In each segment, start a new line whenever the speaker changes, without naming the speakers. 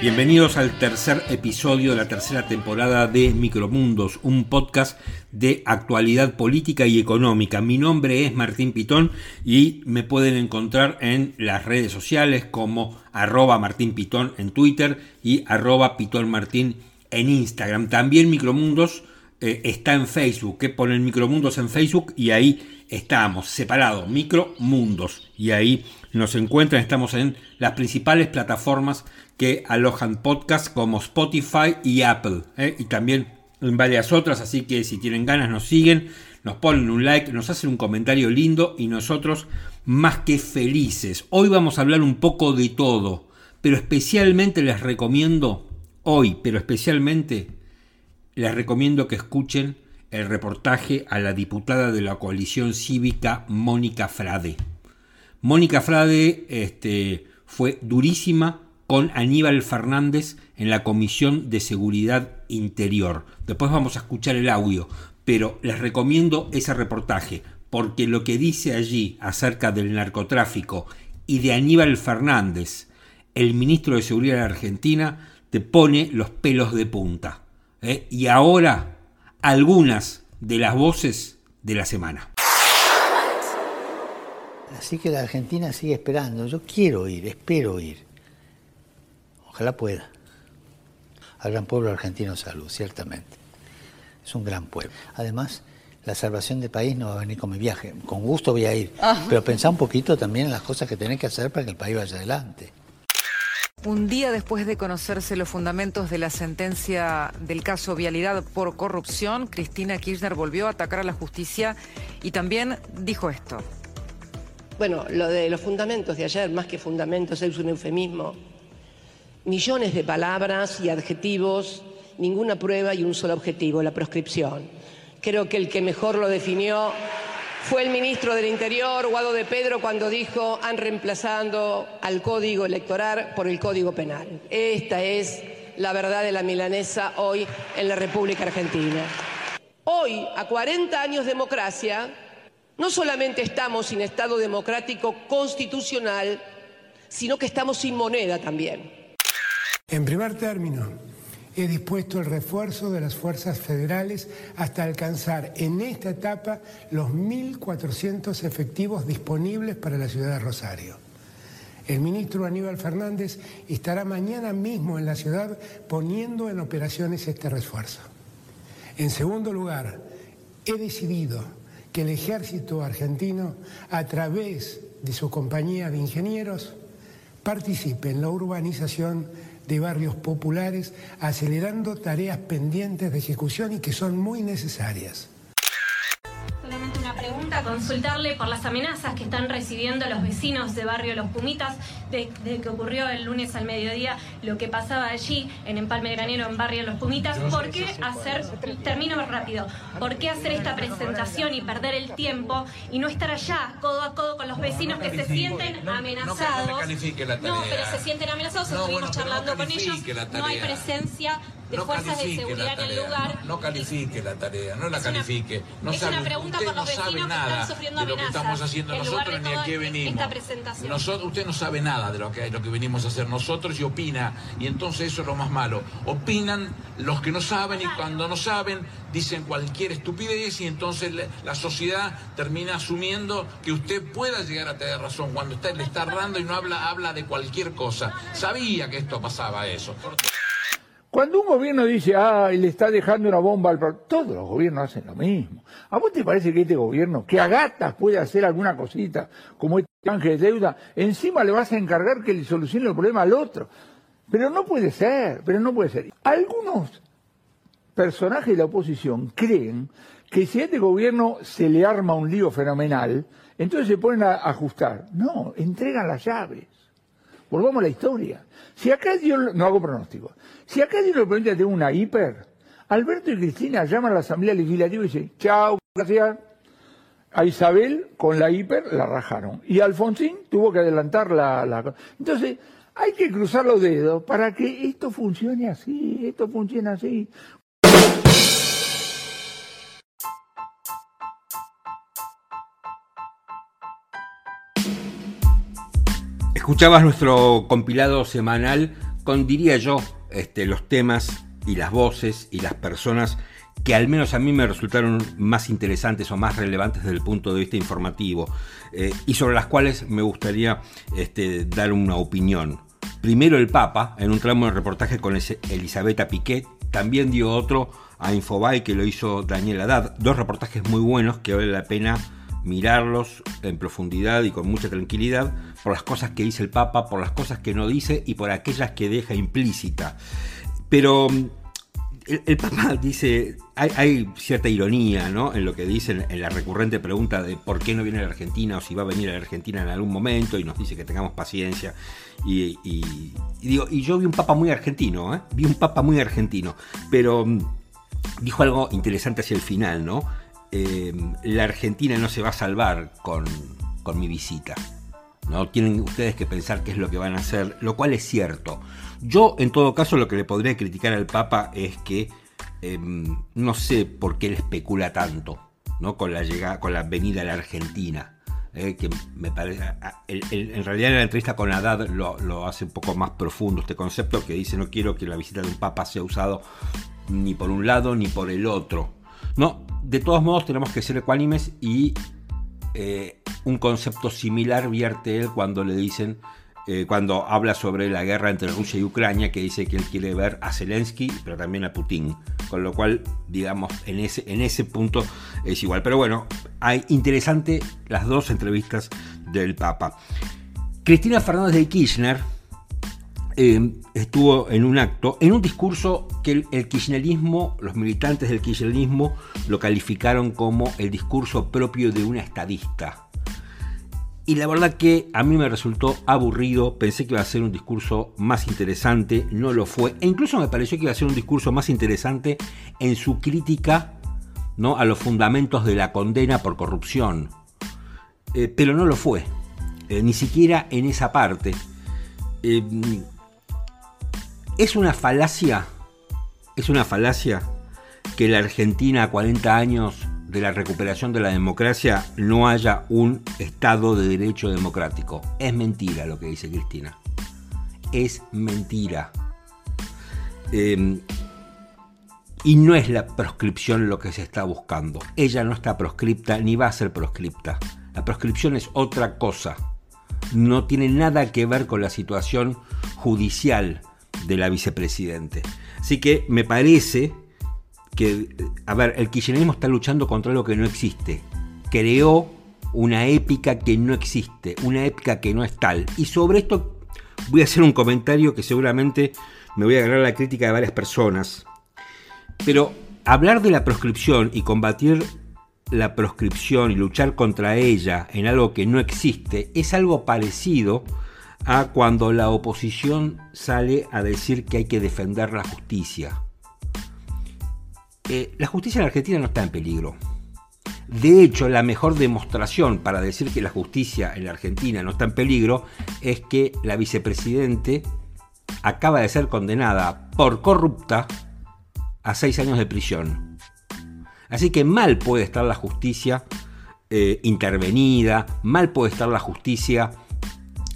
Bienvenidos al tercer episodio de la tercera temporada de Micromundos, un podcast de actualidad política y económica. Mi nombre es Martín Pitón y me pueden encontrar en las redes sociales como arroba Martín Pitón en Twitter y arroba Pitón Martín en Instagram. También Micromundos eh, está en Facebook, que ponen Micromundos en Facebook y ahí estamos, separados, Micromundos. Y ahí nos encuentran, estamos en las principales plataformas que alojan podcasts como Spotify y Apple. ¿eh? Y también en varias otras, así que si tienen ganas nos siguen, nos ponen un like, nos hacen un comentario lindo y nosotros más que felices. Hoy vamos a hablar un poco de todo, pero especialmente les recomiendo, hoy, pero especialmente les recomiendo que escuchen el reportaje a la diputada de la coalición cívica Mónica Frade. Mónica Frade este, fue durísima con Aníbal Fernández en la Comisión de Seguridad Interior. Después vamos a escuchar el audio, pero les recomiendo ese reportaje, porque lo que dice allí acerca del narcotráfico y de Aníbal Fernández, el ministro de Seguridad de Argentina, te pone los pelos de punta. ¿eh? Y ahora, algunas de las voces de la semana.
Así que la Argentina sigue esperando. Yo quiero ir, espero ir. Ojalá pueda. Al gran pueblo argentino salud, ciertamente. Es un gran pueblo. Además, la salvación del país no va a venir con mi viaje. Con gusto voy a ir. Ah. Pero pensá un poquito también en las cosas que tenés que hacer para que el país vaya adelante.
Un día después de conocerse los fundamentos de la sentencia del caso Vialidad por corrupción, Cristina Kirchner volvió a atacar a la justicia y también dijo esto.
Bueno, lo de los fundamentos de ayer, más que fundamentos, es un eufemismo millones de palabras y adjetivos, ninguna prueba y un solo objetivo, la proscripción. Creo que el que mejor lo definió fue el ministro del Interior, Guado de Pedro, cuando dijo han reemplazando al código electoral por el código penal. Esta es la verdad de la milanesa hoy en la República Argentina. Hoy, a 40 años de democracia, no solamente estamos sin Estado democrático constitucional, sino que estamos sin moneda también.
En primer término, he dispuesto el refuerzo de las fuerzas federales hasta alcanzar en esta etapa los 1.400 efectivos disponibles para la ciudad de Rosario. El ministro Aníbal Fernández estará mañana mismo en la ciudad poniendo en operaciones este refuerzo. En segundo lugar, he decidido que el ejército argentino, a través de su compañía de ingenieros, participe en la urbanización de barrios populares, acelerando tareas pendientes de ejecución y que son muy necesarias
consultarle por las amenazas que están recibiendo los vecinos de barrio Los Pumitas, desde que ocurrió el lunes al mediodía lo que pasaba allí en Empalme Granero, en barrio Los Pumitas. ¿Por qué hacer, termino rápido, por qué hacer esta presentación y perder el tiempo y no estar allá, codo a codo con los vecinos que se sienten amenazados? No, pero se sienten amenazados, estuvimos charlando con ellos, no hay presencia de fuerzas de seguridad en el lugar.
No califique la tarea, no la califique. No es una pregunta por los vecinos que están sufriendo de lo que estamos haciendo nosotros ni a qué venimos. Nosotros, usted no sabe nada de lo que, lo que venimos a hacer nosotros y opina. Y entonces eso es lo más malo. Opinan los que no saben y cuando no saben dicen cualquier estupidez y entonces la sociedad termina asumiendo que usted pueda llegar a tener razón cuando usted le está errando y no habla, habla de cualquier cosa. Sabía que esto pasaba eso.
Cuando un gobierno dice, ah, le está dejando una bomba al todos los gobiernos hacen lo mismo. ¿A vos te parece que este gobierno, que a gatas puede hacer alguna cosita, como este ángel de deuda, encima le vas a encargar que le solucione el problema al otro? Pero no puede ser, pero no puede ser. Algunos personajes de la oposición creen que si a este gobierno se le arma un lío fenomenal, entonces se ponen a ajustar. No, entregan las llaves. Volvamos a la historia. Si acá yo no hago pronóstico, si acá Dios le permite tener una hiper, Alberto y Cristina llaman a la Asamblea Legislativa y dicen, chao, gracias. A Isabel con la hiper la rajaron. Y Alfonsín tuvo que adelantar la, la... Entonces, hay que cruzar los dedos para que esto funcione así, esto funcione así.
Escuchabas nuestro compilado semanal con, diría yo, este, los temas y las voces y las personas que al menos a mí me resultaron más interesantes o más relevantes desde el punto de vista informativo eh, y sobre las cuales me gustaría este, dar una opinión. Primero el Papa, en un tramo de reportaje con Elisabetta Piquet, también dio otro a Infobay que lo hizo Daniel Haddad. Dos reportajes muy buenos que vale la pena mirarlos en profundidad y con mucha tranquilidad por las cosas que dice el Papa, por las cosas que no dice y por aquellas que deja implícita. Pero mm, el, Papa dice, hay, cierta ironía ¿no? en lo que dice en, la recurrente pregunta de por qué no viene a la Argentina o si va a venir a la Argentina en algún momento y nos dice que tengamos paciencia. Y, digo, y yo vi un Papa muy argentino, ¿eh? vi un Papa muy argentino, pero mm, dijo algo interesante hacia el final, ¿no? Eh, la Argentina no se va a salvar con, mi visita. ¿No? Tienen ustedes que pensar qué es lo que van a hacer, lo cual es cierto. Yo, en todo caso, lo que le podría criticar al Papa es que em, no sé por qué él especula tanto ¿no? con la llegada, con la venida a la Argentina. Eh, que me parece, en realidad en la entrevista con Haddad lo, lo, hace un poco más profundo este concepto que dice no quiero que la visita de un papa sea usado ni por un lado ni por el otro. No, de todos modos tenemos que ser ecuánimes y eh, un concepto similar vierte él cuando le dicen, eh, cuando habla sobre la guerra entre Rusia y Ucrania, que dice que él quiere ver a Zelensky, pero también a Putin. Con lo cual, digamos, en ese, en ese punto es igual. Pero bueno, hay interesante las dos entrevistas del Papa. Cristina Fernández de Kirchner, eh, estuvo en un acto, en un discurso que el, kirchnerismo, los militantes del kirchnerismo lo calificaron como el discurso propio de una estadista. Y la verdad que a mí me resultó aburrido, pensé que iba a ser un discurso más interesante, no lo fue, e incluso me pareció que iba a ser un discurso más interesante en su crítica ¿no? a los fundamentos de la condena por corrupción. Eh, pero no lo fue, eh, ni siquiera en esa parte. Es una falacia, es una falacia que la Argentina a 40 años de la recuperación de la democracia no haya un Estado de Derecho democrático. Es mentira lo que dice Cristina. Es mentira. Em, y no es la proscripción lo que se está buscando. Ella no está proscripta ni va a ser proscripta. La proscripción es otra cosa. No tiene nada que ver con la situación judicial de la vicepresidente. Así que me parece que, a ver, el kirchnerismo está luchando contra algo que no existe. Creó una épica que no existe, una épica que no es tal. Y sobre esto voy a hacer un comentario que seguramente me voy a agarrar la crítica de varias personas. Pero hablar de la proscripción y combatir la proscripción y luchar contra ella en algo que no existe es algo parecido a cuando la oposición sale a decir que hay que defender la justicia. Eh, la justicia en Argentina no está en peligro. De hecho, la mejor demostración para decir que la justicia en la Argentina no está en peligro es que la vicepresidente acaba de ser condenada por corrupta a seis años de prisión. Así que mal puede estar la justicia eh, intervenida, mal puede estar la justicia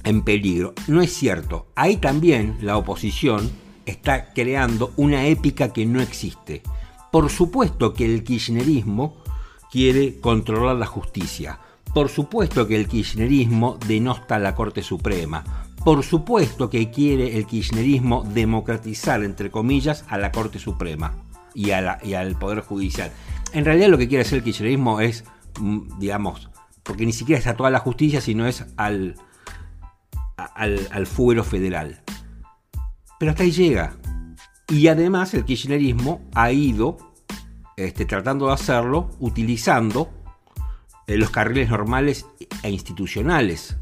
en peligro. No es cierto. Ahí también la oposición está creando una épica que no existe. Por supuesto que el kirchnerismo quiere controlar la justicia. Por supuesto que el kirchnerismo denosta a la Corte Suprema. Por supuesto que quiere el kirchnerismo democratizar, entre comillas, a la Corte Suprema y, al Poder Judicial. En realidad lo que quiere hacer el kirchnerismo es, mm, digamos, porque ni siquiera es a toda la justicia, sino es al, al, fuero federal. Pero hasta ahí llega. Y además el kirchnerismo ha ido este, tratando de hacerlo utilizando eh, los carriles normales e institucionales.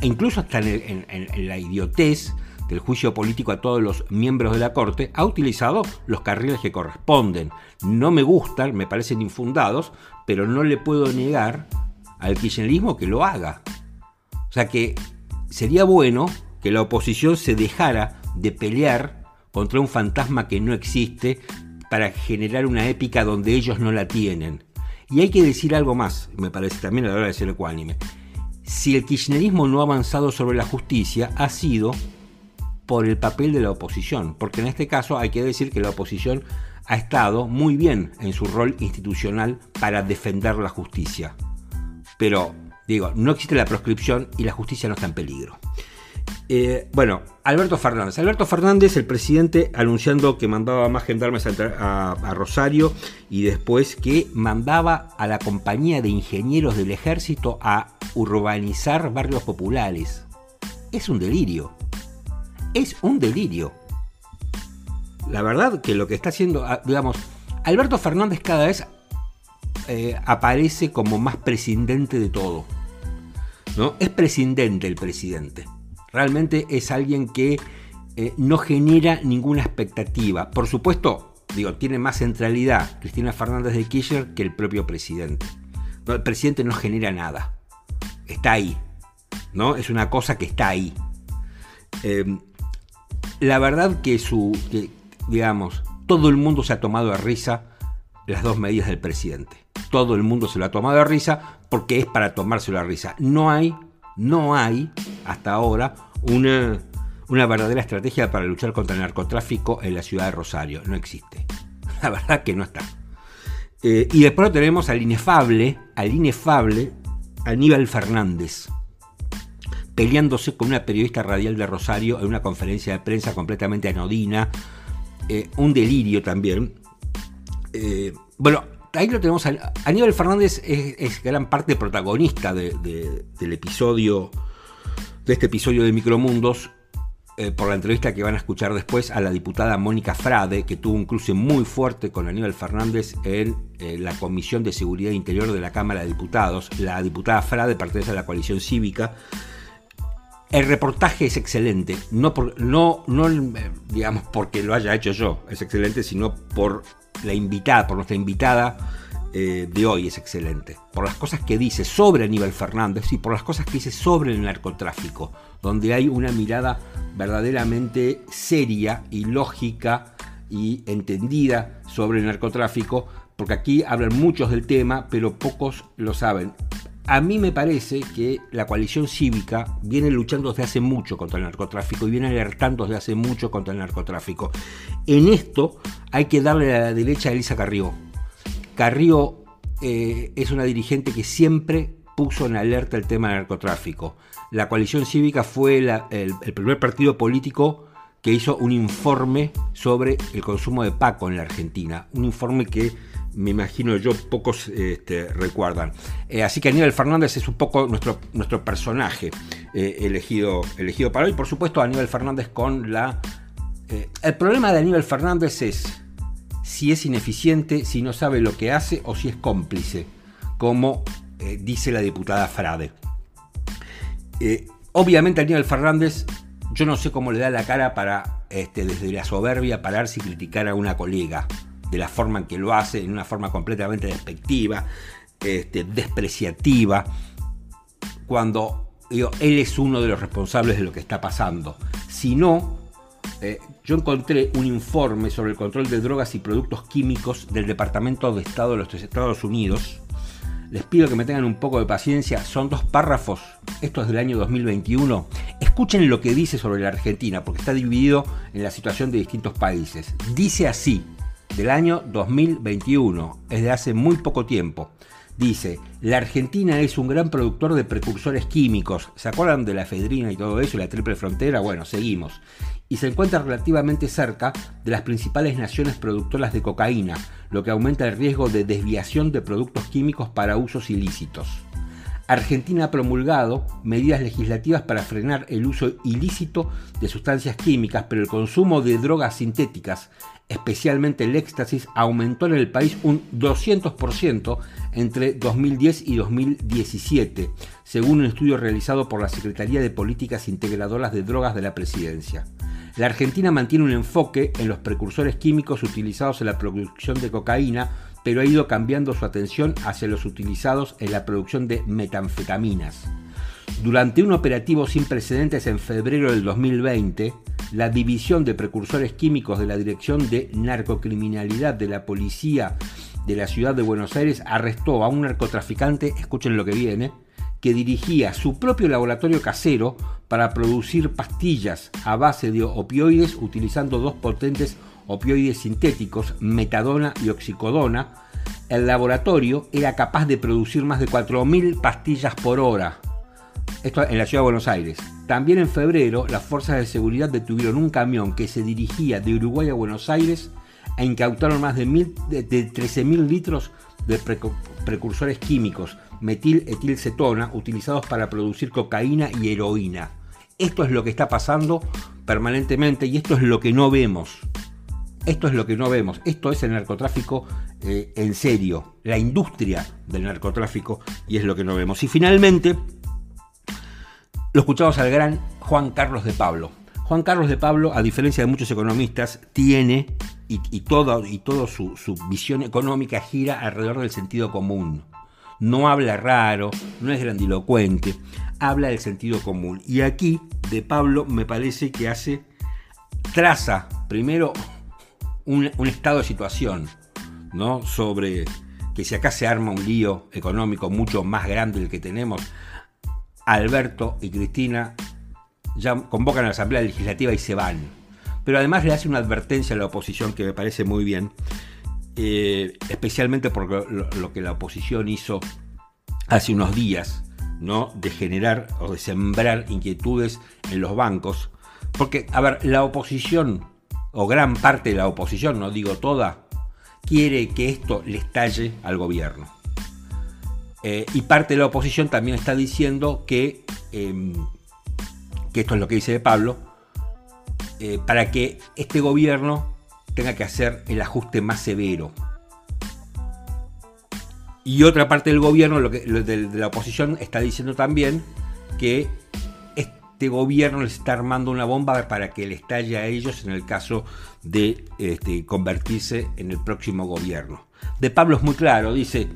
E incluso hasta en, en, la idiotez del juicio político a todos los miembros de la Corte, ha utilizado los carriles que corresponden. No me gustan, me parecen infundados, pero no le puedo negar al kirchnerismo que lo haga. O sea que sería bueno que la oposición se dejara de pelear contra un fantasma que no existe para generar una épica donde ellos no la tienen. Y hay que decir algo más, me parece también a la hora de ser ecuánime. Si el kirchnerismo no ha avanzado sobre la justicia, ha sido por el papel de la oposición, porque en este caso hay que decir que la oposición ha estado muy bien en su rol institucional para defender la justicia. Pero, digo, no existe la proscripción y la justicia no está en peligro. Eh, bueno, Alberto Fernández. Alberto Fernández, el presidente, anunciando que mandaba más gendarmes a, Rosario y después que mandaba a la compañía de ingenieros del ejército a urbanizar barrios populares. Es un delirio. Es un delirio. La verdad que lo que está haciendo, ah, digamos, Alberto Fernández cada vez eh, aparece como más presidente de todo. ¿no? Es presidente el presidente. Realmente es alguien que eh, no genera ninguna expectativa. Por supuesto, digo, tiene más centralidad Cristina Fernández de Kirchner que el propio presidente. el presidente no genera nada. Está ahí. ¿no? Es una cosa que está ahí. Em, la verdad que su. digamos, todo el mundo se ha tomado a risa las dos medidas del presidente. Todo el mundo se lo ha tomado a risa porque es para tomárselo a risa. No hay no hay hasta ahora una, una verdadera estrategia para luchar contra el narcotráfico en la ciudad de Rosario. No existe. La verdad que no está. Eh, y después tenemos al inefable, al inefable Aníbal Fernández, peleándose con una periodista radial de Rosario en una conferencia de prensa completamente anodina, eh, un delirio también. Eh, bueno, ahí lo tenemos. Aníbal Fernández es, gran parte protagonista del episodio, de este episodio de Micromundos, eh, por la entrevista que van a escuchar después a la diputada Mónica Frade, que tuvo un cruce muy fuerte con Aníbal Fernández en eh, la Comisión de Seguridad Interior de la Cámara de Diputados. La diputada Frade pertenece a la coalición cívica. El reportaje es excelente, no, no, no digamos porque lo haya hecho yo, es excelente, sino por la invitada, por nuestra invitada eh, de hoy es excelente. Por las cosas que dice sobre Aníbal Fernández y por las cosas que dice sobre el narcotráfico, donde hay una mirada verdaderamente seria y lógica y entendida sobre el narcotráfico, porque aquí hablan muchos del tema, pero pocos lo saben. A mí me parece que la coalición cívica viene luchando desde hace mucho contra el narcotráfico y viene alertando desde hace mucho contra el narcotráfico. En esto hay que darle a la derecha a Elisa Carrió. Carrió eh, es una dirigente que siempre puso en alerta el tema del narcotráfico. La coalición cívica fue el, primer partido político que hizo un informe sobre el consumo de Paco en la Argentina. Un informe que me imagino yo pocos este, recuerdan. Eh, así que Aníbal Fernández es un poco nuestro, nuestro personaje eh, elegido, elegido para hoy. Por supuesto, Aníbal Fernández con la... Eh, el problema de Aníbal Fernández es si es ineficiente, si no sabe lo que hace o si es cómplice, como dice la diputada Frade. obviamente Aníbal Fernández, yo no sé cómo le da la cara para, este, desde la soberbia, pararse y criticar a una colega de la forma en que lo hace, en una forma completamente despectiva, este, despreciativa, cuando él es uno de los responsables de lo que está pasando. Si no, eh, yo encontré un informe sobre el control de drogas y productos químicos del Departamento de Estado de los Estados Unidos. Les pido que me tengan un poco de paciencia, son dos párrafos, esto es del año 2021. Escuchen lo que dice sobre la Argentina, porque está dividido en la situación de distintos países. Dice así, del año 2021, es de hace muy poco tiempo. Dice, la Argentina es un gran productor de precursores químicos. ¿Se acuerdan de la efedrina y todo eso, la triple frontera? Bueno, seguimos. Y se encuentra relativamente cerca de las principales naciones productoras de cocaína, lo que aumenta el riesgo de desviación de productos químicos para usos ilícitos. Argentina ha promulgado medidas legislativas para frenar el uso ilícito de sustancias químicas, pero el consumo de drogas sintéticas, especialmente el éxtasis, aumentó en el país un 200% entre 2010 y 2017, según un estudio realizado por la Secretaría de Políticas Integradoras de Drogas de la Presidencia. La Argentina mantiene un enfoque en los precursores químicos utilizados en la producción de cocaína, pero ha ido cambiando su atención hacia los utilizados en la producción de metanfetaminas. Durante un operativo sin precedentes en febrero del 2020, la División de Precursores Químicos de la Dirección de Narcocriminalidad de la Policía de la Ciudad de Buenos Aires arrestó a un narcotraficante, escuchen lo que viene, que dirigía su propio laboratorio casero para producir pastillas a base de opioides utilizando dos potentes opioides sintéticos, metadona y oxicodona, el laboratorio era capaz de producir más de 4.000 pastillas por hora. Esto en la ciudad de Buenos Aires. También en febrero, las fuerzas de seguridad detuvieron un camión que se dirigía de Uruguay a Buenos Aires e incautaron más de, de 13.000 litros de precursores químicos, metil etilcetona, utilizados para producir cocaína y heroína. Esto es lo que está pasando permanentemente y esto es lo que no vemos. Esto es lo que no vemos. Esto es el narcotráfico eh, en serio, la industria del narcotráfico y es lo que no vemos. Y finalmente, lo escuchamos al gran Juan Carlos de Pablo. Juan Carlos de Pablo, a diferencia de muchos economistas, tiene y, y todo, y todo su, visión económica gira alrededor del sentido común. No habla raro, no es grandilocuente, habla del sentido común. Y aquí, de Pablo, me parece que hace, traza primero un, estado de situación, ¿no? Sobre que si acá se arma un lío económico mucho más grande del que tenemos, Alberto y Cristina ya convocan a la Asamblea Legislativa y se van. Pero además le hace una advertencia a la oposición que me parece muy bien, eh, especialmente por lo, que la oposición hizo hace unos días, ¿no? De generar o de sembrar inquietudes en los bancos. Porque, a ver, la oposición o gran parte de la oposición, no digo toda, quiere que esto le estalle al gobierno. Eh, y parte de la oposición también está diciendo que, em, que esto es lo que dice de Pablo, eh, para que este gobierno tenga que hacer el ajuste más severo. Y otra parte del gobierno, lo que, de la oposición, está diciendo también que este gobierno les está armando una bomba para que le estalle a ellos en el caso de este, convertirse en el próximo gobierno. De Pablo es muy claro, dice,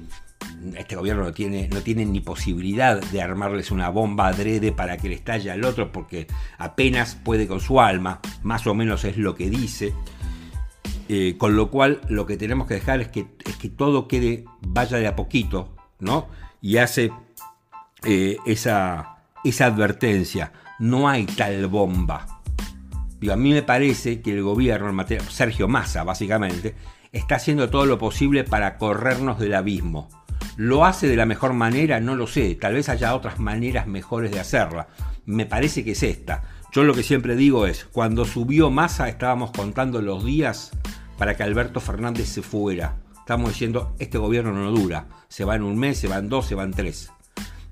este gobierno no tiene, no ni posibilidad de armarles una bomba adrede para que le estalle al otro porque apenas puede con su alma, más o menos es lo que dice. Eh, con lo cual lo que tenemos que dejar es que, es que todo quede, vaya de a poquito, ¿no? Y hace eh, esa, esa advertencia no hay tal bomba. a mí me parece que el gobierno, Sergio Massa básicamente, está haciendo todo lo posible para corrernos del abismo. ¿Lo hace de la mejor manera? No lo sé. Tal vez haya otras maneras mejores de hacerla. Me parece que es esta. Yo lo que siempre digo es, cuando subió Massa estábamos contando los días para que Alberto Fernández se fuera. Estamos diciendo, este gobierno no dura. Se va en un mes, se va en dos, se va en tres.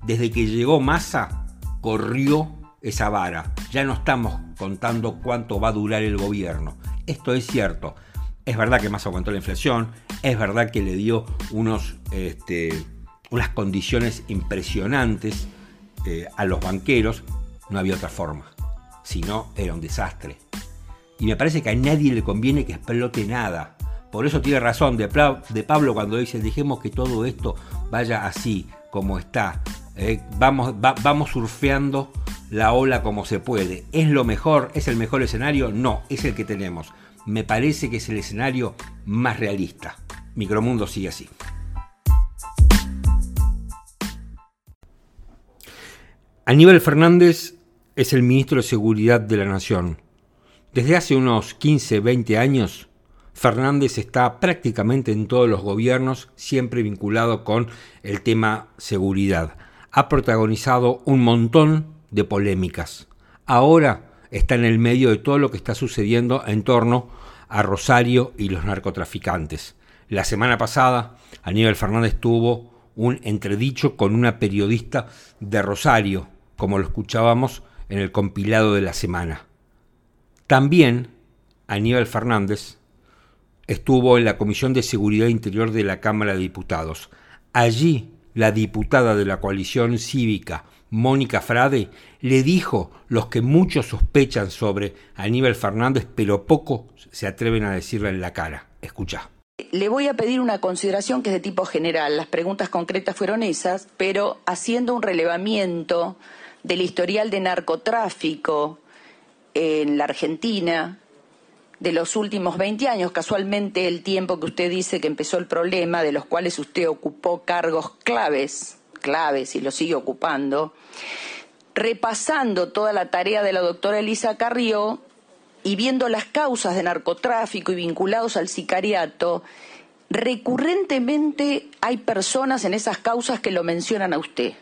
Desde que llegó Massa, corrió esa vara. Ya no estamos contando cuánto va a durar el gobierno. Esto es cierto. Es verdad que más aguantó la inflación, es verdad que le dio unos, este, unas condiciones impresionantes eh, a los banqueros. No había otra forma. Si no, era un desastre. Y me parece que a nadie le conviene que explote nada. Por eso tiene razón de, Pablo cuando dice, dejemos que todo esto vaya así, como está. Eh, vamos, vamos surfeando la ola como se puede. ¿Es lo mejor? ¿Es el mejor escenario? No, es el que tenemos. Me parece que es el escenario más realista. Micromundo sigue así. Aníbal Fernández es el ministro de Seguridad de la Nación. Desde hace unos 15, 20 años, Fernández está prácticamente en todos los gobiernos, siempre vinculado con el tema seguridad. Ha protagonizado un montón de polémicas. Ahora está en el medio de todo lo que está sucediendo en torno a Rosario y los narcotraficantes. La semana pasada, Aníbal Fernández tuvo un entredicho con una periodista de Rosario, como lo escuchábamos en el compilado de la semana. También Aníbal Fernández estuvo en la Comisión de Seguridad Interior de la Cámara de Diputados. Allí, la diputada de la coalición cívica, Mónica Frade, le dijo los que muchos sospechan sobre Aníbal Fernández, pero poco se atreven a decirle en la cara. Escucha.
Le voy a pedir una consideración que es de tipo general. Las preguntas concretas fueron esas, pero haciendo un relevamiento del historial de narcotráfico en la Argentina de los últimos 20 años, casualmente el tiempo que usted dice que empezó el problema, de los cuales usted ocupó cargos claves claves y lo sigue ocupando, repasando toda la tarea de la doctora Elisa Carrió y viendo las causas de narcotráfico y vinculados al sicariato, recurrentemente hay personas en esas causas que lo mencionan a usted.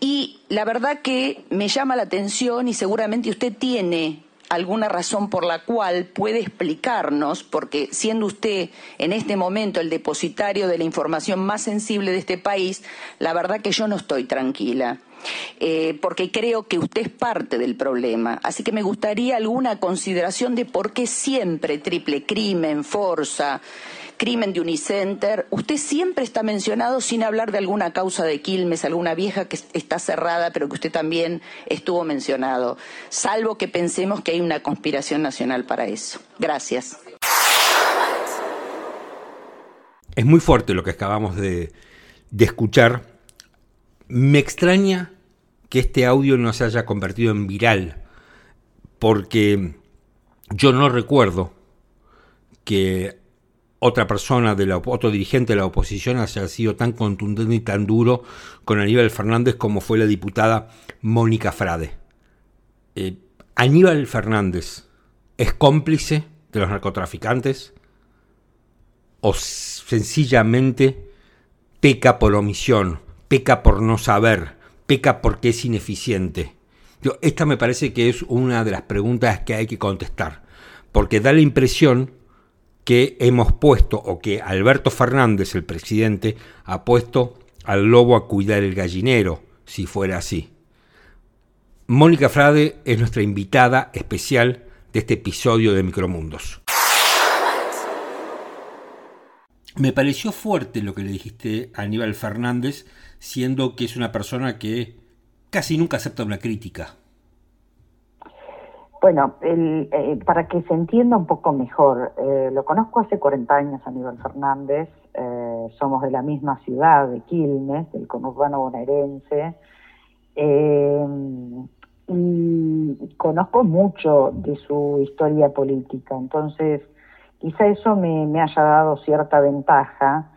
Y la verdad que me llama la atención y seguramente usted tiene alguna razón por la cual puede explicarnos, porque siendo usted en este momento el depositario de la información más sensible de este país, la verdad que yo no estoy tranquila. Eh, porque creo que usted es parte del problema. Así que me gustaría alguna consideración de por qué siempre triple crimen, Forza, crimen de Unicenter, usted siempre está mencionado sin hablar de alguna causa de Quilmes, alguna vieja que está cerrada, pero que usted también estuvo mencionado, salvo que pensemos que hay una conspiración nacional para eso. Gracias.
Es muy fuerte lo que acabamos de, escuchar. Me extraña que este audio no se haya convertido en viral, porque yo no recuerdo que otra persona, de la, otro dirigente de la oposición haya sido tan contundente y tan duro con Aníbal Fernández como fue la diputada Mónica Frade. Eh, Aníbal Fernández es cómplice de los narcotraficantes o sencillamente peca por omisión, peca por no saber, peca porque es ineficiente. esta me parece que es una de las preguntas que hay que contestar, porque da la impresión que hemos puesto, o que Alberto Fernández, el presidente, ha puesto al lobo a cuidar el gallinero, si fuera así. Mónica Frade es nuestra invitada especial de este episodio de Micromundos. Me pareció fuerte lo que le dijiste a Aníbal Fernández, siendo que es una persona que casi nunca acepta una crítica.
Bueno, eh, para que se entienda un poco mejor, eh, lo conozco hace 40 años a nivel Fernández, eh, somos de la misma ciudad, de Quilmes, del conurbano bonaerense, y conozco mucho de su historia política, entonces quizá eso me, me haya dado cierta ventaja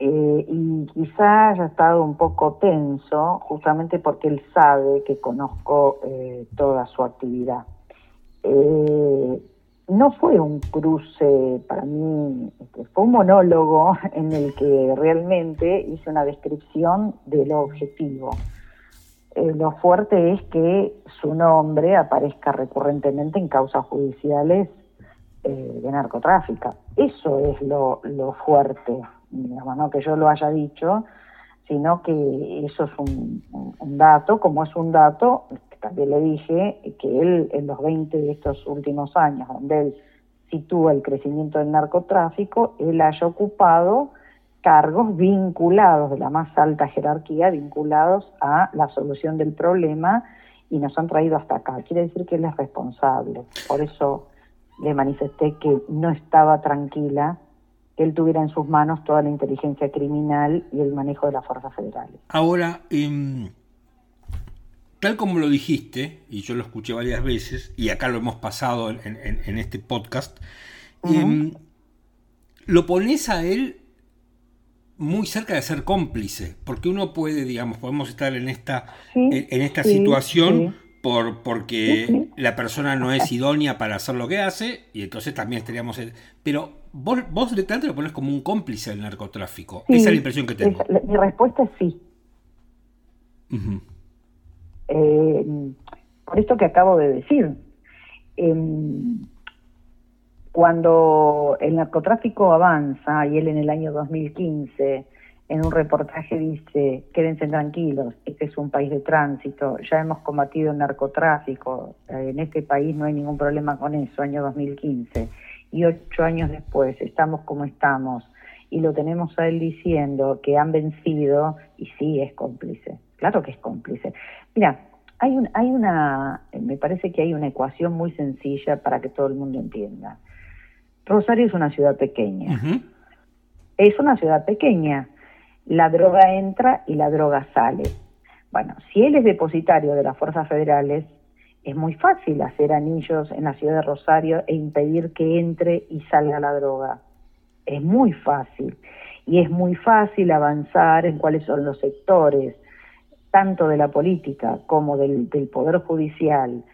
y quizá haya estado un poco tenso justamente porque él sabe que conozco toda su actividad. Eh, no fue un cruce para mí, este, fue un monólogo en el que realmente hice una descripción de lo objetivo. Eh, lo fuerte es que su nombre aparezca recurrentemente en causas judiciales eh, de narcotráfico. Eso es lo, fuerte, no que yo lo haya dicho, sino que eso es un dato, como es un dato también le dije que él en los 20 de estos últimos años, donde él sitúa el crecimiento del narcotráfico, él haya ocupado cargos vinculados de la más alta jerarquía, vinculados a la solución del problema y nos han traído hasta acá. Quiere decir que él es responsable. Por eso le manifesté que no estaba tranquila que él tuviera en sus manos toda la inteligencia criminal y el manejo de las fuerzas federales.
Ahora, eh, tal como lo dijiste, y yo lo escuché varias veces, y acá lo hemos pasado en, este podcast, em, lo pones a él muy cerca de ser cómplice, porque uno puede, digamos, podemos estar en esta, en, esta situación por porque la persona no es idónea para hacer lo que hace, y entonces también estaríamos... pero vos, vos directamente lo pones como un cómplice del narcotráfico. Esa es la impresión que tengo.
mi respuesta es sí. Eh, por esto que acabo de decir. Em, cuando el narcotráfico avanza, y él en el año 2015 en un reportaje dice, quédense tranquilos, este es un país de tránsito, ya hemos combatido el narcotráfico, eh, en este país no hay ningún problema con eso, año 2015. Y ocho años después estamos como estamos y lo tenemos a él diciendo que han vencido y sí es cómplice, claro que es cómplice. Mira, hay, un, hay una, me parece que hay una ecuación muy sencilla para que todo el mundo entienda. Rosario es una ciudad pequeña. Es una ciudad pequeña. La droga entra y la droga sale. Bueno, si él es depositario de las fuerzas federales, es muy fácil hacer anillos en la ciudad de Rosario e impedir que entre y salga la droga. Es muy fácil. y es muy fácil avanzar en cuáles son los sectores, tanto de la política como del, Poder Judicial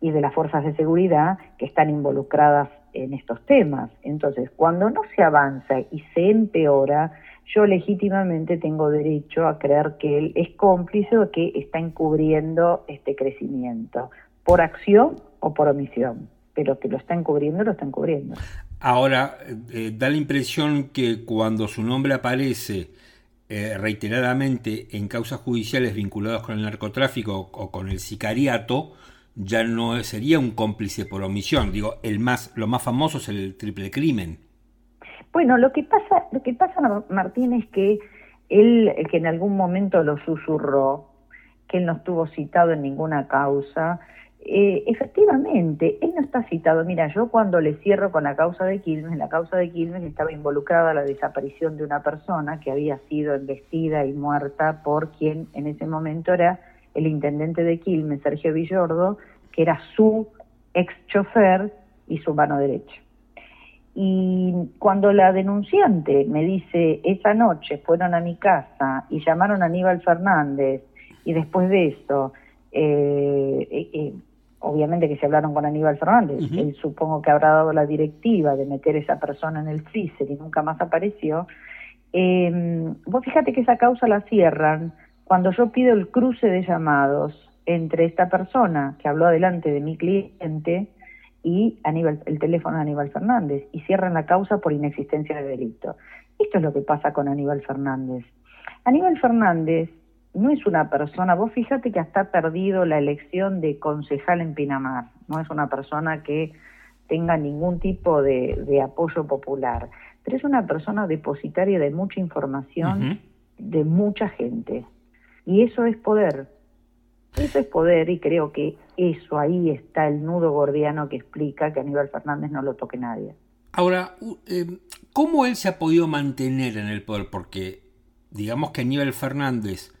y de las fuerzas de seguridad que están involucradas en estos temas. Entonces, cuando no se avanza y se empeora, yo legítimamente tengo derecho a creer que él es cómplice o que está encubriendo este crecimiento, por acción o por omisión, pero que lo está encubriendo, lo está encubriendo.
Ahora, eh, da la impresión que cuando su nombre aparece eh, reiteradamente en causas judiciales vinculadas con el narcotráfico o con el sicariato, ya no sería un cómplice por omisión. Digo, el más, lo más famoso es el triple crimen.
Bueno, lo que pasa, lo que pasa, Martín, es que él, que en algún momento lo susurró, que él no estuvo citado en ninguna causa, eh, efectivamente, él no está citado. Mira, yo cuando le cierro con la causa de Quilmes, en la causa de Quilmes estaba involucrada la desaparición de una persona que había sido investida y muerta por quien en ese momento era el intendente de Quilmes, Sergio Villordo, que era su ex chofer y su mano derecha. Y cuando la denunciante me dice, esa noche fueron a mi casa y llamaron a Aníbal Fernández y después de eso, eh, eh, eh, obviamente que se hablaron con Aníbal Fernández, él supongo que habrá dado la directiva de meter esa persona en el freezer y nunca más apareció, vos fíjate que esa causa la cierran cuando yo pido el cruce de llamados entre esta persona que habló adelante de mi cliente y Aníbal, el teléfono de Aníbal Fernández y cierran la causa por inexistencia de delito. Esto es lo que pasa con Aníbal Fernández. Aníbal Fernández no es una persona, vos fíjate que hasta ha perdido la elección de concejal en Pinamar, no es una persona que tenga ningún tipo de, apoyo popular, pero es una persona depositaria de mucha información de mucha gente. Y eso es poder. Eso es poder y creo que eso ahí está el nudo gordiano que explica que Aníbal Fernández no lo toque nadie.
Ahora, eh, ¿cómo él se ha podido mantener en el poder? Porque digamos que Aníbal Fernández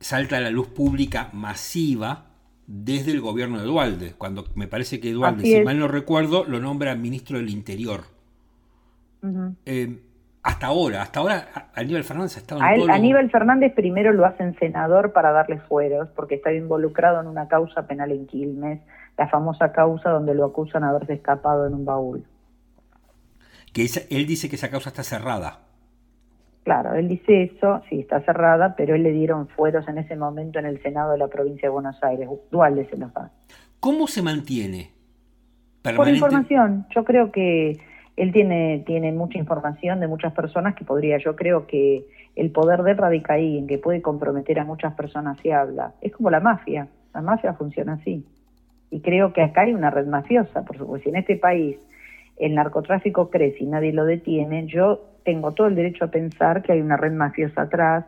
salta a la luz pública masiva desde el gobierno de Dualde, cuando me parece que Dualde, si mal no recuerdo, lo nombra ministro del Interior hasta ahora, hasta ahora Aníbal Fernández ha estado
en Aníbal Fernández primero lo hacen senador para darle fueros, porque está involucrado en una causa penal en Quilmes, la famosa causa donde lo acusan de haberse escapado en un baúl.
Que él dice que esa causa está cerrada.
Claro, él dice eso, sí, está cerrada, pero él le dieron fueros en ese momento en el Senado de la provincia de Buenos Aires, Duales se los da.
¿Cómo se mantiene?
Por información, yo creo que él tiene, tiene mucha información de muchas personas que podría, yo creo que el poder de radica ahí, en que puede comprometer a muchas personas si habla. Es como la mafia, la mafia funciona así. Y creo que acá hay una red mafiosa, por supuesto. Si en este país el narcotráfico crece y nadie lo detiene, yo tengo todo el derecho a pensar que hay una red mafiosa atrás,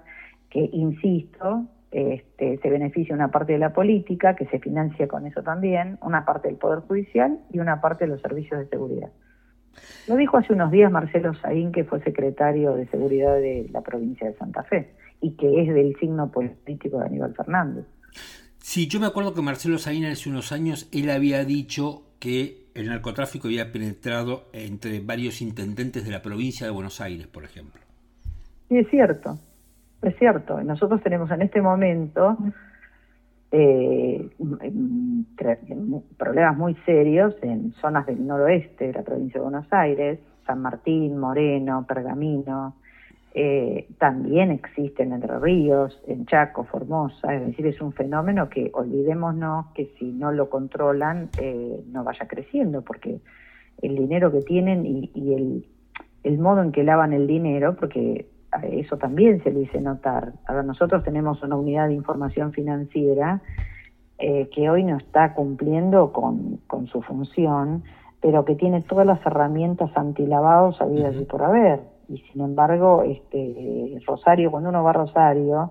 que, insisto, este, se beneficia una parte de la política, que se financia con eso también, una parte del Poder Judicial y una parte de los servicios de seguridad. Lo dijo hace unos días Marcelo Saín, que fue secretario de Seguridad de la provincia de Santa Fe y que es del signo político de Aníbal Fernández.
Sí, yo me acuerdo que Marcelo Saín hace unos años, él había dicho que el narcotráfico había penetrado entre varios intendentes de la provincia de Buenos Aires, por ejemplo.
Sí, es cierto, es cierto. Nosotros tenemos en este momento eh, problemas muy serios en zonas del noroeste de la provincia de Buenos Aires, San Martín, Moreno, Pergamino, eh, también existen Entre Ríos, en Chaco, Formosa, es decir, es un fenómeno que olvidémonos que si no lo controlan eh, no vaya creciendo, porque el dinero que tienen y, y el, el modo en que lavan el dinero, porque eso también se lo hice notar. Ahora nosotros tenemos una unidad de información financiera eh, que hoy no está cumpliendo con, con, su función, pero que tiene todas las herramientas antilavados habidas y por haber. Y sin embargo, este Rosario, cuando uno va a Rosario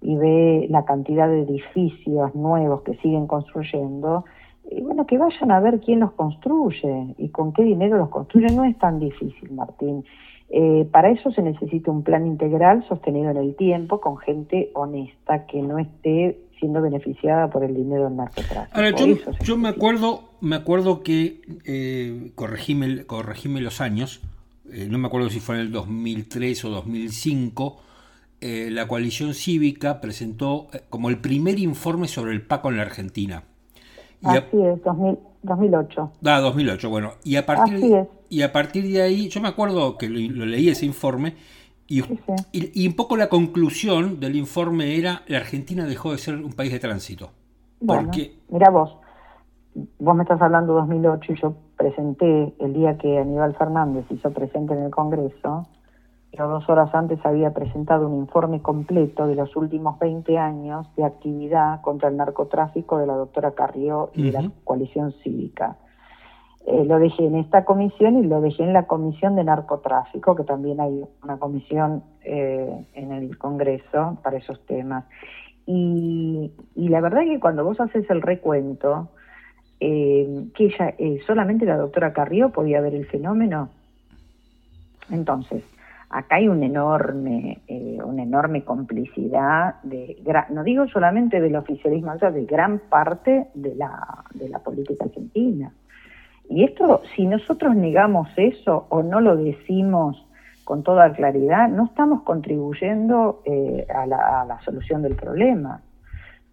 y ve la cantidad de edificios nuevos que siguen construyendo, y bueno, que vayan a ver quién los construye y con qué dinero los construye. No es tan difícil, Martín. Eh, para eso se necesita un plan integral sostenido en el tiempo con gente honesta que no esté siendo beneficiada por el dinero del narcotráfico.
Ahora, yo, me acuerdo, me acuerdo que, eh, corregime, corregime los años, no me acuerdo si fue en el 2003 o 2005, la coalición cívica presentó como el primer informe sobre el Paco en la Argentina.
Así es, 2008.
Ah, 2008, bueno. Y a, partir, y a partir de ahí, yo me acuerdo que lo, leí ese informe, y, y, un poco la conclusión del informe era la Argentina dejó de ser un país de tránsito. porque...
Mira vos, vos me estás hablando de 2008 y yo presenté el día que Aníbal Fernández hizo presente en el Congreso, yo dos horas antes había presentado un informe completo de los últimos 20 años de actividad contra el narcotráfico de la doctora Carrió y de la coalición cívica. Eh, lo dejé en esta comisión y lo dejé en la comisión de narcotráfico, que también hay una comisión eh, en el Congreso para esos temas. Y, la verdad es que cuando vos haces el recuento, eh, que ella, solamente la doctora Carrió podía ver el fenómeno. Entonces, acá hay un enorme, una enorme complicidad, de, no digo solamente del oficialismo, sino de gran parte de la, de la política argentina. Y esto, si nosotros negamos eso o no lo decimos con toda claridad, no estamos contribuyendo eh, a, la, solución del problema.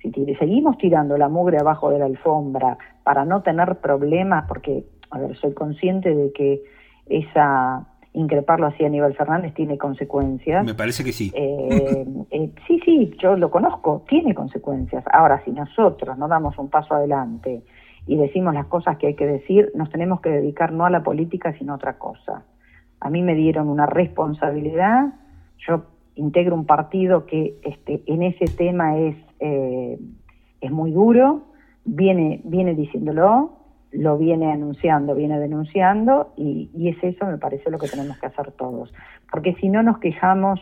Si seguimos tirando la mugre abajo de la alfombra para no tener problemas, porque, a ver, soy consciente de que esa increparlo así a nivel Fernández tiene consecuencias.
Me parece que sí.
Eh, eh, sí, sí, yo lo conozco, tiene consecuencias. Ahora, si nosotros no damos un paso adelante y decimos las cosas que hay que decir, nos tenemos que dedicar no a la política, sino a otra cosa. A mí me dieron una responsabilidad, yo integro un partido que este, en ese tema es, eh, es muy duro, viene, viene diciéndolo, lo viene anunciando, viene denunciando, y, y es eso, me parece, lo que tenemos que hacer todos. Porque si no nos quejamos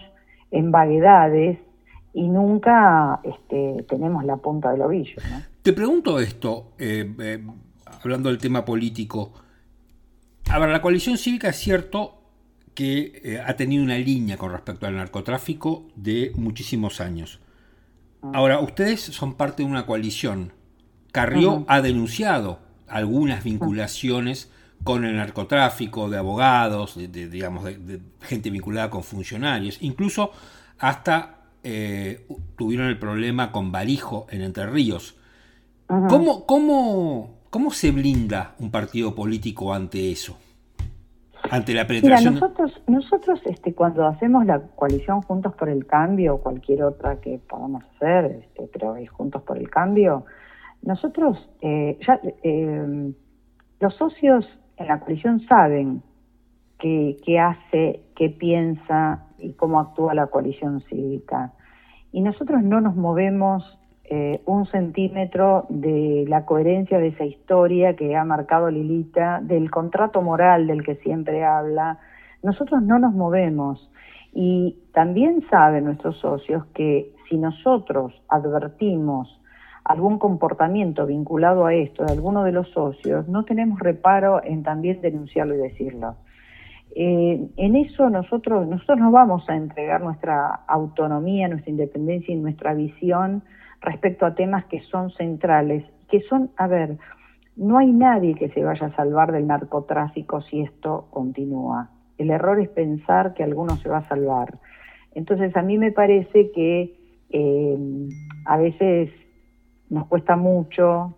en vaguedades, y nunca este, tenemos la punta del ovillo.
Te pregunto esto, eh, eh, hablando del tema político. A ver, la coalición cívica es cierto que eh, ha tenido una línea con respecto al narcotráfico de muchísimos años. Ah. Ahora, ustedes son parte de una coalición. Carrió ha denunciado algunas vinculaciones con el narcotráfico, de abogados, de, digamos, de, gente vinculada con funcionarios, incluso hasta eh, tuvieron el problema con Barijo en Entre Ríos. ¿Cómo, cómo, cómo se blinda un partido político ante eso? Ante la penetración.
nosotros, nosotros este, cuando hacemos la coalición Juntos por el Cambio o cualquier otra que podamos hacer, este, pero es Juntos por el Cambio, nosotros eh, ya eh, los socios en la coalición saben qué, qué hace, qué piensa, y cómo actúa la coalición cívica. Y nosotros no nos movemos eh, un centímetro de la coherencia de esa historia que ha marcado Lilita, del contrato moral del que siempre habla. Nosotros no nos movemos. Y también saben nuestros socios que si nosotros advertimos algún comportamiento vinculado a esto de alguno de los socios, no tenemos reparo en también denunciarlo y decirlo. Eh, en eso nosotros, nosotros nos vamos a entregar nuestra autonomía, nuestra independencia y nuestra visión respecto a temas que son centrales, que son, a ver, no hay nadie que se vaya a salvar del narcotráfico si esto continúa. El error es pensar que alguno se va a salvar. Entonces a mí me parece que eh, a veces nos cuesta mucho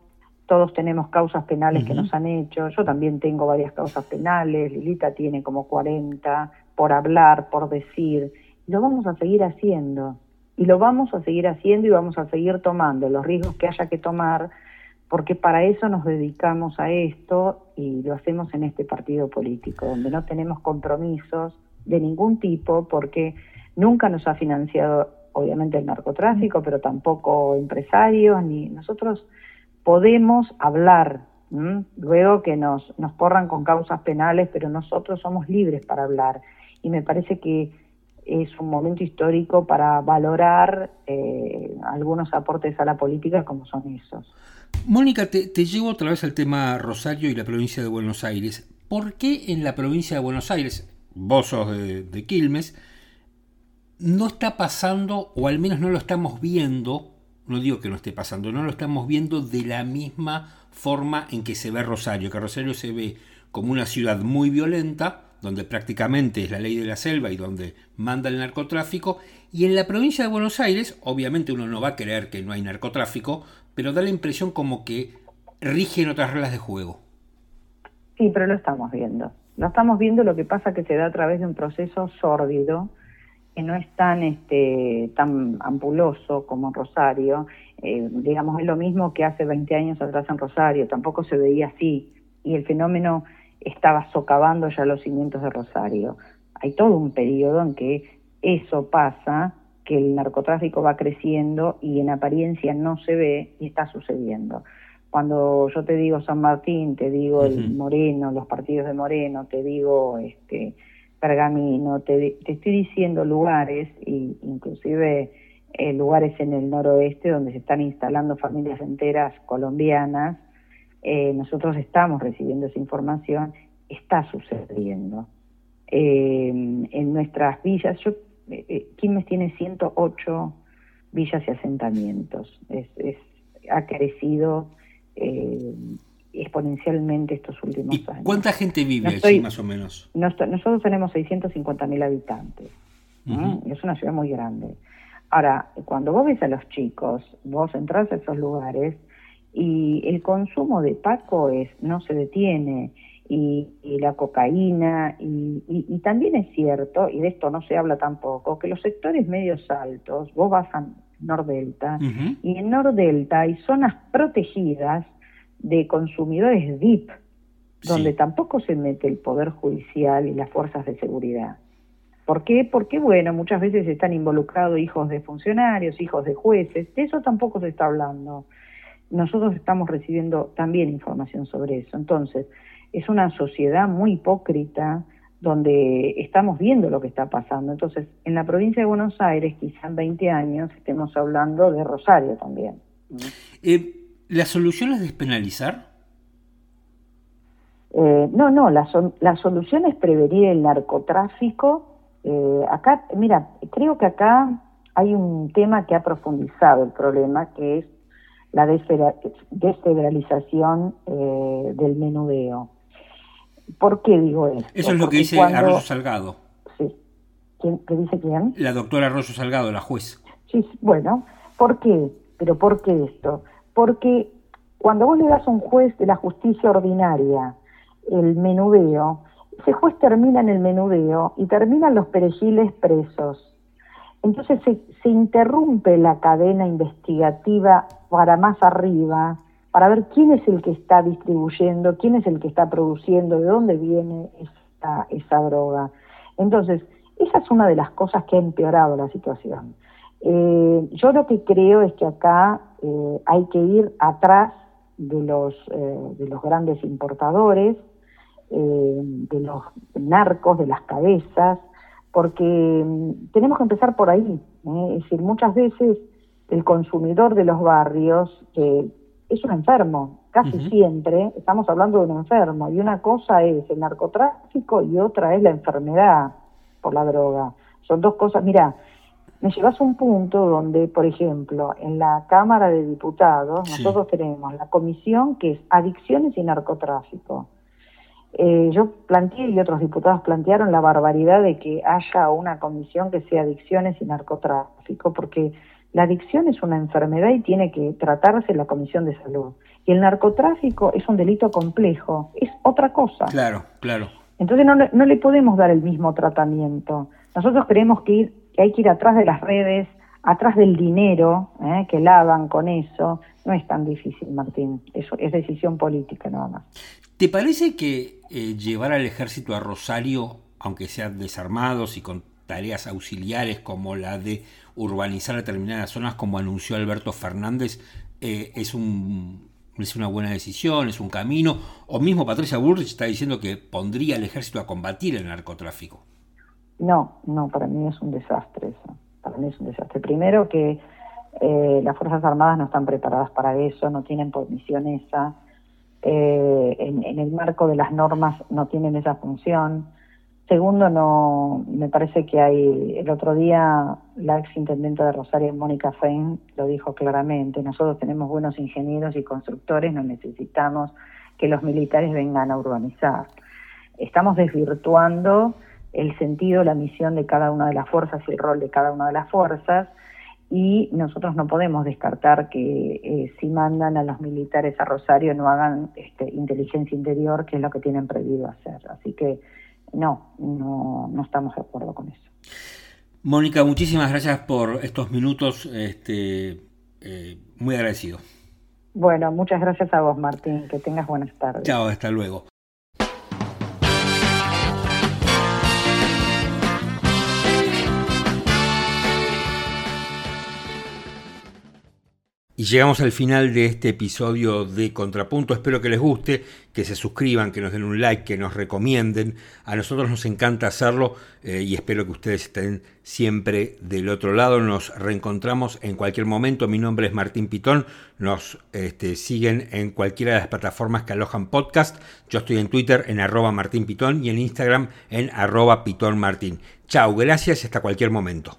todos tenemos causas penales que nos han hecho, yo también tengo varias causas penales, Lilita tiene como 40, por hablar, por decir, lo vamos a seguir haciendo, y lo vamos a seguir haciendo y vamos a seguir tomando los riesgos que haya que tomar, porque para eso nos dedicamos a esto y lo hacemos en este partido político, donde no tenemos compromisos de ningún tipo, porque nunca nos ha financiado, obviamente, el narcotráfico, pero tampoco empresarios, ni nosotros podemos hablar, luego que nos, nos porran con causas penales, pero nosotros somos libres para hablar. Y me parece que es un momento histórico para valorar eh, algunos aportes a la política como son esos.
Mónica, te, llevo otra vez al tema Rosario y la provincia de Buenos Aires. ¿Por qué en la provincia de Buenos Aires, vos sos de, de Quilmes, no está pasando, o al menos no lo estamos viendo, no digo que no esté pasando, no lo estamos viendo de la misma forma en que se ve Rosario, que Rosario se ve como una ciudad muy violenta, donde prácticamente es la ley de la selva y donde manda el narcotráfico, y en la provincia de Buenos Aires, obviamente uno no va a creer que no hay narcotráfico, pero da la impresión como que rigen otras reglas de juego.
Sí, pero lo estamos viendo. Lo estamos viendo, lo que pasa que se da a través de un proceso sórdido, que no es tan, este, tan ampuloso como en Rosario. Eh, digamos, es lo mismo que hace 20 años atrás en Rosario, tampoco se veía así. Y el fenómeno estaba socavando ya los cimientos de Rosario. Hay todo un periodo en que eso pasa, que el narcotráfico va creciendo y en apariencia no se ve y está sucediendo. Cuando yo te digo San Martín, te digo el Moreno, los partidos de Moreno, te digo este Pergamino, te, te estoy diciendo lugares, y inclusive eh, lugares en el noroeste donde se están instalando familias enteras colombianas, eh, nosotros estamos recibiendo esa información, está sucediendo. Eh, en nuestras villas, yo, Quilmes tiene 108 villas y asentamientos, es, es ha crecido exponencialmente estos últimos años.
¿Cuánta gente vive allí más o menos?
Nosotros tenemos 650.000 habitantes. Es una ciudad muy grande. Ahora, cuando vos ves a los chicos, vos entras a esos lugares y el consumo de Paco es no se detiene y, la cocaína y, y, también es cierto, y de esto no se habla tampoco, que los sectores medios altos, vos vas a Nordelta y en Nordelta hay zonas protegidas de consumidores DIP, donde tampoco se mete el Poder Judicial y las fuerzas de seguridad. ¿Por qué? Porque, bueno, muchas veces están involucrados hijos de funcionarios, hijos de jueces, de eso tampoco se está hablando. Nosotros estamos recibiendo también información sobre eso. Entonces, es una sociedad muy hipócrita donde estamos viendo lo que está pasando. Entonces, en la provincia de Buenos Aires, quizá en 20 años, estemos hablando de Rosario también.
Eh, ¿La solución es despenalizar?
Eh, no, no, la, la, solución es prevenir el narcotráfico. Eh, acá, mira, creo que acá hay un tema que ha profundizado el problema, que es la desfederalización eh, del menudeo. ¿Por qué digo esto?
Eso es lo que dice Arroyo Salgado.
Sí. ¿Quién, ¿Qué dice quién?
La doctora Arroyo Salgado, la juez.
Sí, bueno, ¿por qué? ¿Pero por qué esto? porque cuando vos le das a un juez de la justicia ordinaria el menudeo, ese juez termina en el menudeo y terminan los perejiles presos. Entonces se, interrumpe la cadena investigativa para más arriba, para ver quién es el que está distribuyendo, quién es el que está produciendo, de dónde viene esa, esa droga. Entonces, esa es una de las cosas que ha empeorado la situación. Eh, yo lo que creo es que acá eh, hay que ir atrás de los, eh, de los grandes importadores, de los narcos, de las cabezas, porque mm, tenemos que empezar por ahí. Es decir, muchas veces el consumidor de los barrios es un enfermo, casi siempre estamos hablando de un enfermo, y una cosa es el narcotráfico y otra es la enfermedad por la droga. Son dos cosas, mira, me llevas a un punto donde, por ejemplo, en la Cámara de Diputados, nosotros tenemos la comisión que es adicciones y narcotráfico. Eh, yo planteé y otros diputados plantearon la barbaridad de que haya una comisión que sea adicciones y narcotráfico, porque la adicción es una enfermedad y tiene que tratarse en la Comisión de Salud. Y el narcotráfico es un delito complejo, es otra cosa.
Claro, claro.
Entonces no, no le podemos dar el mismo tratamiento. Nosotros creemos que ir que hay que ir atrás de las redes, atrás del dinero ¿eh? que lavan con eso. No es tan difícil, Martín. Eso es decisión política nada más.
¿Te parece que eh, llevar al ejército a Rosario, aunque sean desarmados y con tareas auxiliares como la de urbanizar determinadas zonas, como anunció Alberto Fernández, eh, es un es una buena decisión, es un camino, o mismo Patricia Bullrich está diciendo que pondría al ejército a combatir el narcotráfico.
No, no, para mí es un desastre eso. Para es un desastre. Primero que eh, las Fuerzas Armadas no están preparadas para eso, no tienen por misión esa. Eh, en, el marco de las normas no tienen esa función. Segundo, no, me parece que hay, el otro día la ex intendente de Rosario, Mónica Fein, lo dijo claramente, nosotros tenemos buenos ingenieros y constructores, no necesitamos que los militares vengan a urbanizar. estamos desvirtuando el sentido, la misión de cada una de las fuerzas y el rol de cada una de las fuerzas y nosotros no podemos descartar que eh, si mandan a los militares a Rosario no hagan este, inteligencia interior, que es lo que tienen prohibido hacer. Así que no, no, no estamos de acuerdo con eso.
Mónica, muchísimas gracias por estos minutos, este, eh, muy agradecido.
Bueno, muchas gracias a vos, Martín, que tengas buenas tardes.
Chao, hasta luego. Y llegamos al final de este episodio de Contrapunto. Espero que les guste, que se suscriban, que nos den un like, que nos recomienden. A nosotros nos encanta hacerlo eh, y espero que ustedes estén siempre del otro lado. Nos reencontramos en cualquier momento. Mi nombre es Martín Pitón. Nos este, siguen en cualquiera de las plataformas que alojan podcast. Yo estoy en Twitter en arroba Martín y en Instagram en arroba Pitón Martín. Chao, gracias y hasta cualquier momento.